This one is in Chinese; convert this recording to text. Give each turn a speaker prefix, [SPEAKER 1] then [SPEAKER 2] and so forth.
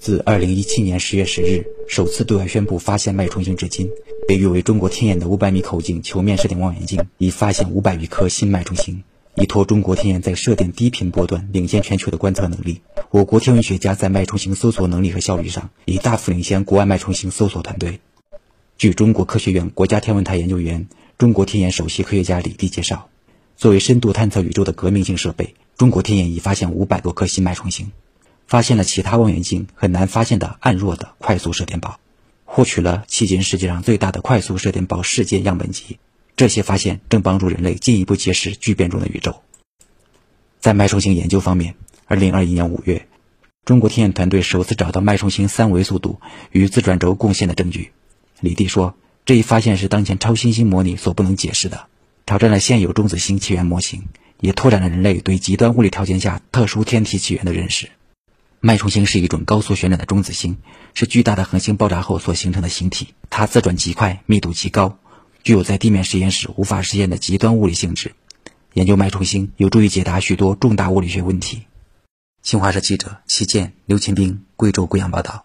[SPEAKER 1] 自二零一七年十月十日首次对外宣布发现脉冲星至今，被誉为中国天眼的五百米口径球面射电望远镜已发现五百余颗新脉冲星，依托中国天眼在射电低频波段领先全球的观测能力，我国天文学家在脉冲星搜索能力和效率上已大幅领先国外脉冲星搜索团队。据中国科学院国家天文台研究员、中国天眼首席科学家李地介绍，作为深度探测宇宙的革命性设备，中国天眼已发现五百多颗新脉冲星。发现了其他望远镜很难发现的暗弱的快速射电暴，获取了迄今世界上最大的快速射电暴事件样本集。这些发现正帮助人类进一步揭示巨变中的宇宙。在脉冲星研究方面，二零二一年五月，中国天眼团队首次找到脉冲星三维速度与自转轴贡献的证据。李帝说，这一发现是当前超新星模拟所不能解释的，挑战了现有中子星起源模型，也拓展了人类对极端物理条件下特殊天体起源的认识。脉冲星是一种高速旋转的中子星，是巨大的恒星爆炸后所形成的星体。它自转极快，密度极高，具有在地面实验室无法实现的极端物理性质。研究脉冲星有助于解答许多重大物理学问题。新华社记者齐健、刘勤兵贵州贵阳报道。